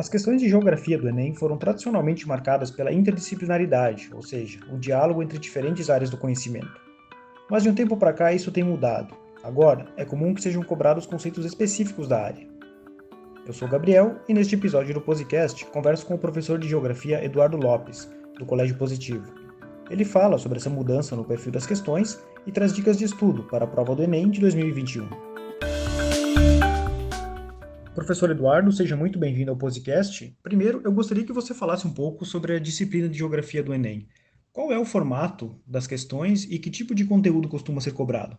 As questões de geografia do Enem foram tradicionalmente marcadas pela interdisciplinaridade, ou seja, o diálogo entre diferentes áreas do conhecimento. Mas de um tempo para cá isso tem mudado. Agora, é comum que sejam cobrados conceitos específicos da área. Eu sou Gabriel e neste episódio do podcast converso com o professor de Geografia Eduardo Lopes, do Colégio Positivo. Ele fala sobre essa mudança no perfil das questões e traz dicas de estudo para a prova do Enem de 2021. Professor Eduardo, seja muito bem-vindo ao podcast. Primeiro, eu gostaria que você falasse um pouco sobre a disciplina de Geografia do Enem. Qual é o formato das questões e que tipo de conteúdo costuma ser cobrado?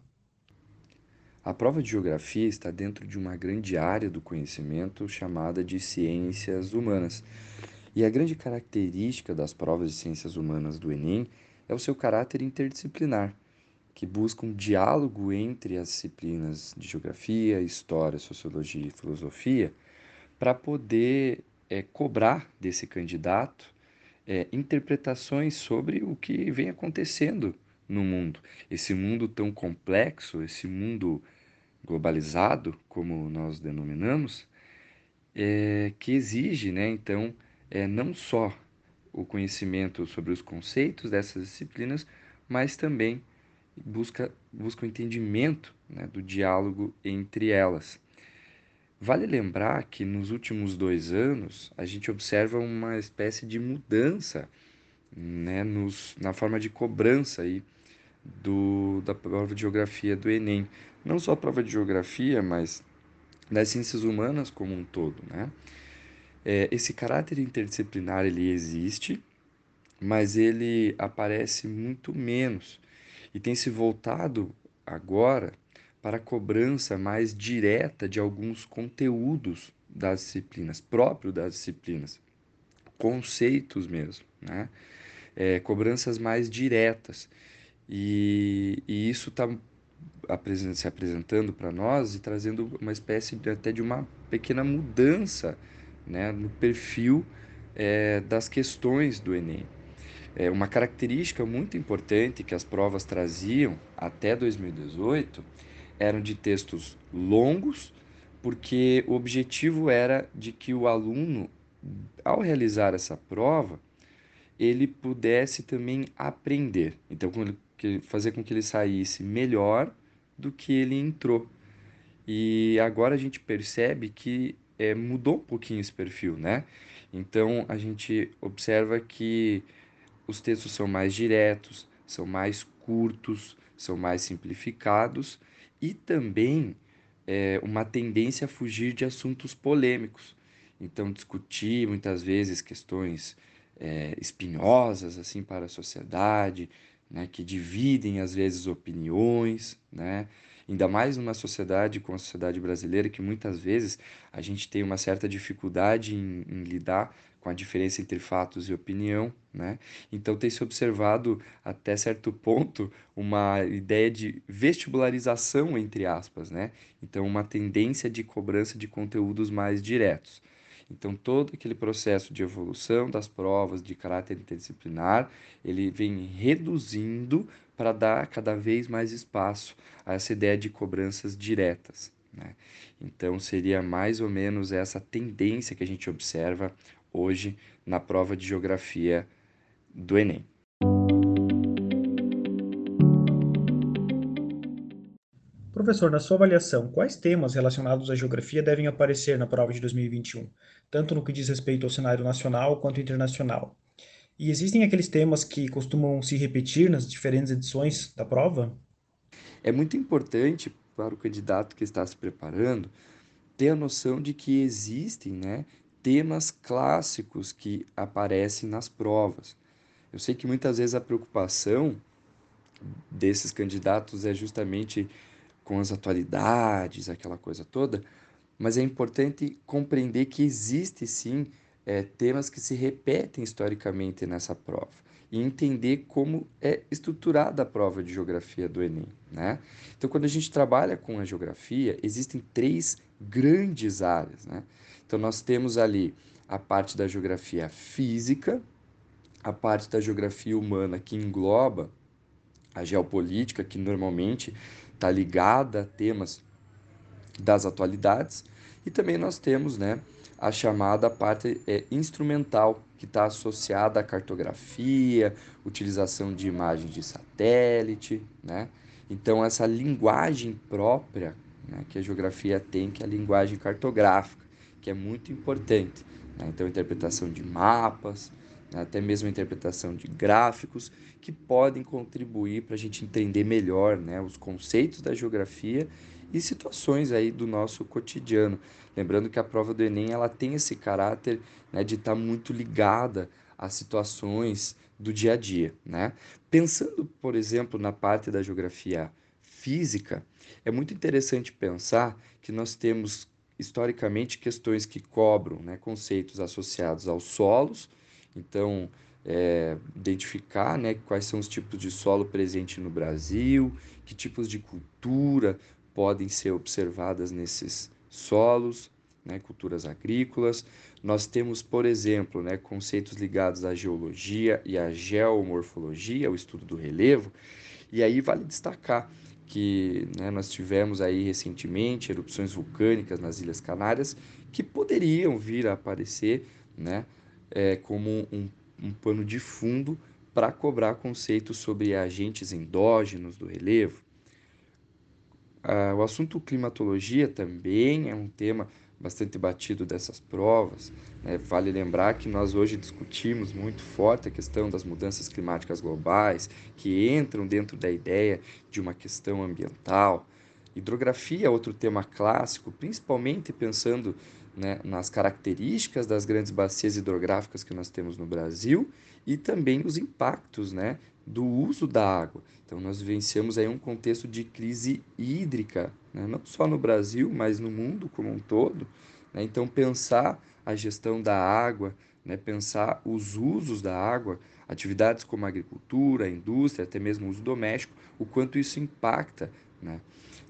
A prova de Geografia está dentro de uma grande área do conhecimento chamada de Ciências Humanas. E a grande característica das provas de Ciências Humanas do Enem é o seu caráter interdisciplinar que busca um diálogo entre as disciplinas de geografia, história, sociologia e filosofia, para poder é, cobrar desse candidato é, interpretações sobre o que vem acontecendo no mundo. Esse mundo tão complexo, esse mundo globalizado, como nós denominamos, é, que exige, né, então, é, não só o conhecimento sobre os conceitos dessas disciplinas, mas também busca, busca o entendimento né, do diálogo entre elas. Vale lembrar que nos últimos dois anos a gente observa uma espécie de mudança né, nos, na forma de cobrança aí do, da prova de geografia do Enem. Não só a prova de geografia, mas das ciências humanas como um todo. Né? É, esse caráter interdisciplinar ele existe, mas ele aparece muito menos e tem se voltado agora para a cobrança mais direta de alguns conteúdos das disciplinas, próprio das disciplinas, conceitos mesmo, né? É, cobranças mais diretas. E, e isso está se apresentando para nós e trazendo uma espécie de, até de uma pequena mudança né, no perfil é, das questões do Enem. É, uma característica muito importante que as provas traziam até 2018 eram de textos longos, porque o objetivo era de que o aluno, ao realizar essa prova, ele pudesse também aprender. Então, fazer com que ele saísse melhor do que ele entrou. E agora a gente percebe que é, mudou um pouquinho esse perfil, né? Então a gente observa que os textos são mais diretos, são mais curtos, são mais simplificados e também é, uma tendência a fugir de assuntos polêmicos. Então, discutir muitas vezes questões é, espinhosas assim para a sociedade, né, que dividem às vezes opiniões, né? ainda mais numa sociedade como a sociedade brasileira, que muitas vezes a gente tem uma certa dificuldade em, em lidar com a diferença entre fatos e opinião, né? Então tem se observado até certo ponto uma ideia de vestibularização entre aspas, né? Então uma tendência de cobrança de conteúdos mais diretos. Então todo aquele processo de evolução das provas de caráter interdisciplinar, ele vem reduzindo para dar cada vez mais espaço a essa ideia de cobranças diretas. Né? Então, seria mais ou menos essa tendência que a gente observa hoje na prova de geografia do Enem. Professor, na sua avaliação, quais temas relacionados à geografia devem aparecer na prova de 2021, tanto no que diz respeito ao cenário nacional quanto internacional? E existem aqueles temas que costumam se repetir nas diferentes edições da prova? É muito importante para o candidato que está se preparando ter a noção de que existem né, temas clássicos que aparecem nas provas. Eu sei que muitas vezes a preocupação desses candidatos é justamente com as atualidades, aquela coisa toda, mas é importante compreender que existe sim é, temas que se repetem historicamente nessa prova e entender como é estruturada a prova de geografia do Enem. Né? Então, quando a gente trabalha com a geografia, existem três grandes áreas. Né? Então, nós temos ali a parte da geografia física, a parte da geografia humana que engloba a geopolítica, que normalmente está ligada a temas das atualidades, e também nós temos né, a chamada parte é, instrumental, que está associada à cartografia, utilização de imagens de satélite, né? Então, essa linguagem própria né, que a geografia tem, que é a linguagem cartográfica, que é muito importante. Né? Então, interpretação de mapas, né, até mesmo a interpretação de gráficos, que podem contribuir para a gente entender melhor né, os conceitos da geografia e situações aí do nosso cotidiano. Lembrando que a prova do Enem ela tem esse caráter né, de estar tá muito ligada às situações do dia a dia. Né? Pensando, por exemplo, na parte da geografia física, é muito interessante pensar que nós temos historicamente questões que cobram né, conceitos associados aos solos, então é, identificar né, quais são os tipos de solo presente no Brasil, que tipos de cultura podem ser observadas nesses solos, né, culturas agrícolas. Nós temos, por exemplo, né, conceitos ligados à geologia e à geomorfologia, o estudo do relevo, e aí vale destacar que né, nós tivemos aí recentemente erupções vulcânicas nas Ilhas Canárias que poderiam vir a aparecer né, é, como um, um pano de fundo para cobrar conceitos sobre agentes endógenos do relevo. Ah, o assunto climatologia também é um tema bastante batido dessas provas. Né? Vale lembrar que nós hoje discutimos muito forte a questão das mudanças climáticas globais, que entram dentro da ideia de uma questão ambiental. Hidrografia é outro tema clássico, principalmente pensando né, nas características das grandes bacias hidrográficas que nós temos no Brasil e também os impactos né, do uso da água. Então, nós vivenciamos aí um contexto de crise hídrica, né? não só no Brasil, mas no mundo como um todo. Né? Então, pensar a gestão da água, né? pensar os usos da água, atividades como a agricultura, a indústria, até mesmo o uso doméstico, o quanto isso impacta né?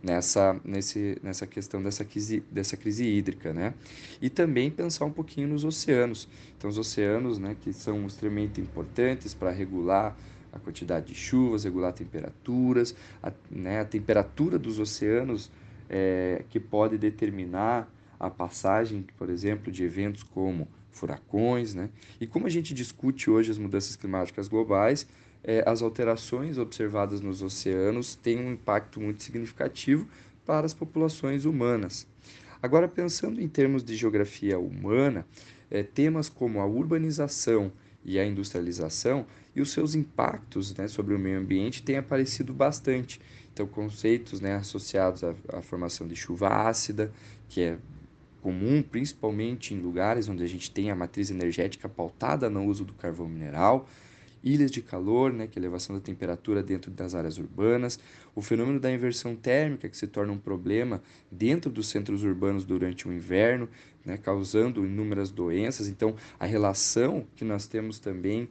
nessa, nesse, nessa questão dessa crise, dessa crise hídrica. Né? E também pensar um pouquinho nos oceanos. Então, os oceanos, né, que são extremamente importantes para regular a quantidade de chuvas, regular temperaturas, a, né, a temperatura dos oceanos é, que pode determinar a passagem, por exemplo, de eventos como furacões, né? E como a gente discute hoje as mudanças climáticas globais, é, as alterações observadas nos oceanos têm um impacto muito significativo para as populações humanas. Agora, pensando em termos de geografia humana, é, temas como a urbanização e a industrialização e os seus impactos né, sobre o meio ambiente têm aparecido bastante. Então, conceitos né, associados à, à formação de chuva ácida, que é comum principalmente em lugares onde a gente tem a matriz energética pautada no uso do carvão mineral, ilhas de calor, né, que é a elevação da temperatura dentro das áreas urbanas, o fenômeno da inversão térmica, que se torna um problema dentro dos centros urbanos durante o inverno, né, causando inúmeras doenças. Então, a relação que nós temos também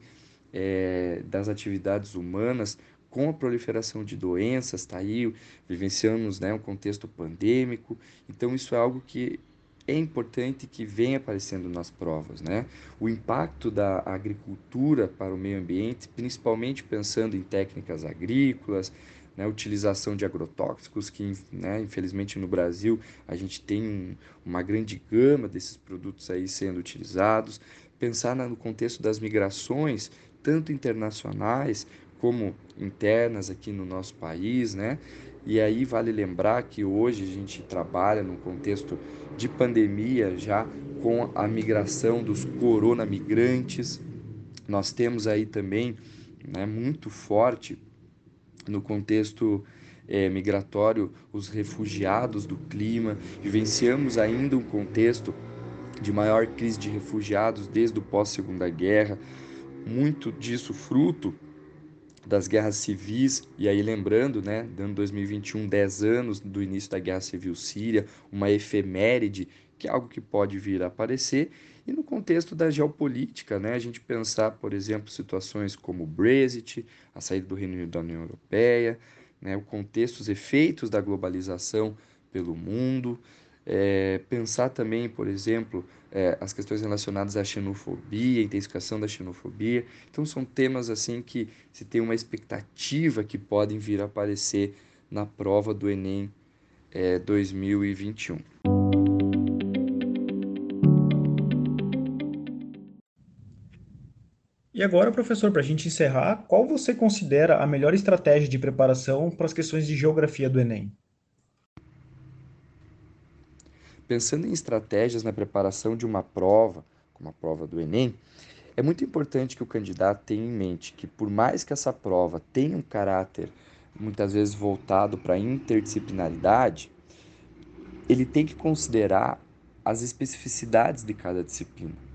é, das atividades humanas com a proliferação de doenças, tá aí, vivenciamos né, um contexto pandêmico, então isso é algo que é importante que venha aparecendo nas provas, né? O impacto da agricultura para o meio ambiente, principalmente pensando em técnicas agrícolas, né, utilização de agrotóxicos, que né, infelizmente no Brasil a gente tem um, uma grande gama desses produtos aí sendo utilizados. Pensar no contexto das migrações, tanto internacionais como internas aqui no nosso país, né? E aí vale lembrar que hoje a gente trabalha num contexto de pandemia já com a migração dos coronamigrantes. Nós temos aí também né, muito forte no contexto é, migratório os refugiados do clima. Vivenciamos ainda um contexto de maior crise de refugiados desde o pós-segunda guerra, muito disso fruto das guerras civis, e aí lembrando, né, dando 2021, 10 anos do início da Guerra Civil Síria, uma efeméride, que é algo que pode vir a aparecer, e no contexto da geopolítica, né, a gente pensar, por exemplo, situações como o Brexit, a saída do Reino Unido da União Europeia, né, o contexto, os efeitos da globalização pelo mundo, é, pensar também, por exemplo, é, as questões relacionadas à xenofobia, intensificação da xenofobia. Então, são temas assim que se tem uma expectativa que podem vir a aparecer na prova do Enem é, 2021. E agora, professor, para a gente encerrar, qual você considera a melhor estratégia de preparação para as questões de geografia do Enem? Pensando em estratégias na preparação de uma prova, como a prova do Enem, é muito importante que o candidato tenha em mente que, por mais que essa prova tenha um caráter muitas vezes voltado para a interdisciplinaridade, ele tem que considerar as especificidades de cada disciplina.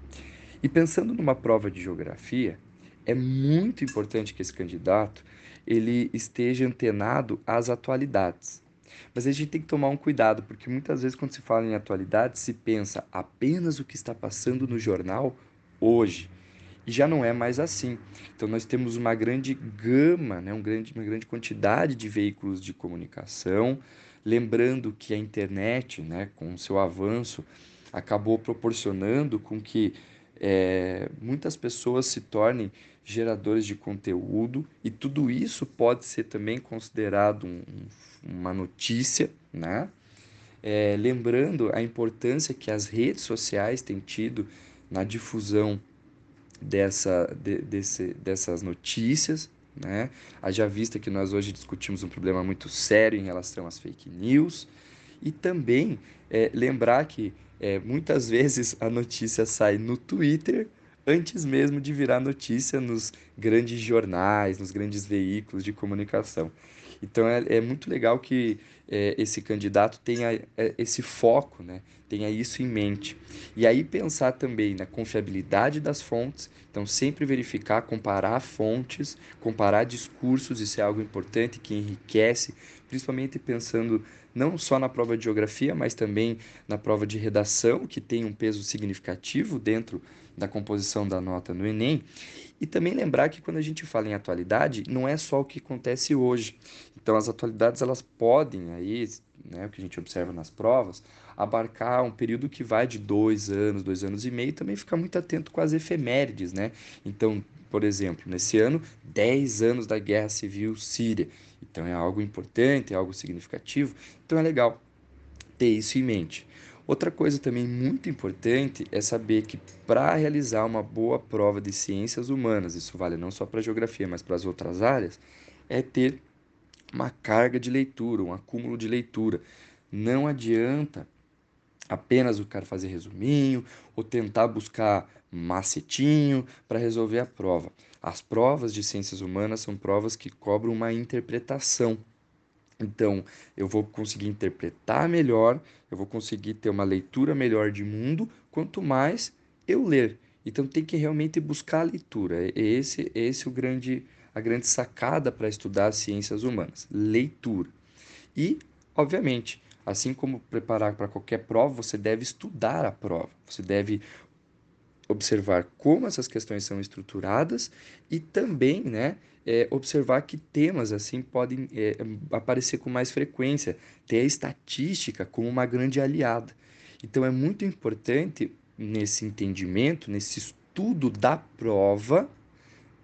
E pensando numa prova de geografia, é muito importante que esse candidato ele esteja antenado às atualidades. Mas a gente tem que tomar um cuidado, porque muitas vezes quando se fala em atualidades, se pensa apenas o que está passando no jornal hoje. E já não é mais assim. Então nós temos uma grande gama, né, um grande, uma grande quantidade de veículos de comunicação, lembrando que a internet, né, com o seu avanço, acabou proporcionando com que é, muitas pessoas se tornem geradores de conteúdo e tudo isso pode ser também considerado um, uma notícia, né? É, lembrando a importância que as redes sociais têm tido na difusão dessa, de, desse, dessas notícias, né? Haja vista que nós hoje discutimos um problema muito sério em relação às fake news e também é, lembrar que é, muitas vezes a notícia sai no Twitter antes mesmo de virar notícia nos grandes jornais, nos grandes veículos de comunicação. Então é, é muito legal que é, esse candidato tenha é, esse foco, né? tenha isso em mente. E aí pensar também na confiabilidade das fontes, então sempre verificar, comparar fontes, comparar discursos, isso é algo importante que enriquece, principalmente pensando não só na prova de geografia, mas também na prova de redação, que tem um peso significativo dentro da composição da nota no Enem. E também lembrar que quando a gente fala em atualidade, não é só o que acontece hoje. Então as atualidades elas podem aí, né, o que a gente observa nas provas, abarcar um período que vai de dois anos, dois anos e meio, e também ficar muito atento com as efemérides, né? Então, por exemplo, nesse ano, 10 anos da Guerra Civil Síria. Então é algo importante, é algo significativo. Então é legal ter isso em mente. Outra coisa também muito importante é saber que para realizar uma boa prova de ciências humanas, isso vale não só para geografia, mas para as outras áreas, é ter uma carga de leitura, um acúmulo de leitura. Não adianta apenas o cara fazer resuminho ou tentar buscar macetinho para resolver a prova. As provas de ciências humanas são provas que cobram uma interpretação então, eu vou conseguir interpretar melhor, eu vou conseguir ter uma leitura melhor de mundo, quanto mais eu ler. Então, tem que realmente buscar a leitura. Esse, esse é o grande, a grande sacada para estudar as ciências humanas, leitura. E, obviamente, assim como preparar para qualquer prova, você deve estudar a prova. Você deve observar como essas questões são estruturadas e também, né, é, observar que temas assim podem é, aparecer com mais frequência, ter a estatística como uma grande aliada. Então é muito importante nesse entendimento, nesse estudo da prova,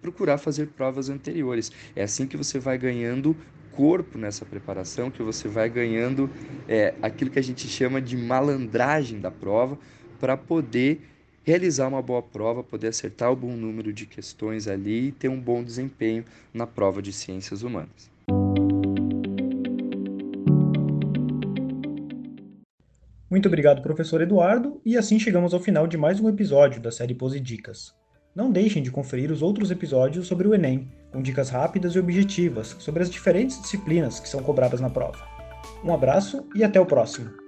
procurar fazer provas anteriores. É assim que você vai ganhando corpo nessa preparação, que você vai ganhando é, aquilo que a gente chama de malandragem da prova para poder realizar uma boa prova, poder acertar o bom número de questões ali e ter um bom desempenho na prova de ciências humanas. Muito obrigado, professor Eduardo, e assim chegamos ao final de mais um episódio da série Pose Dicas. Não deixem de conferir os outros episódios sobre o Enem, com dicas rápidas e objetivas sobre as diferentes disciplinas que são cobradas na prova. Um abraço e até o próximo!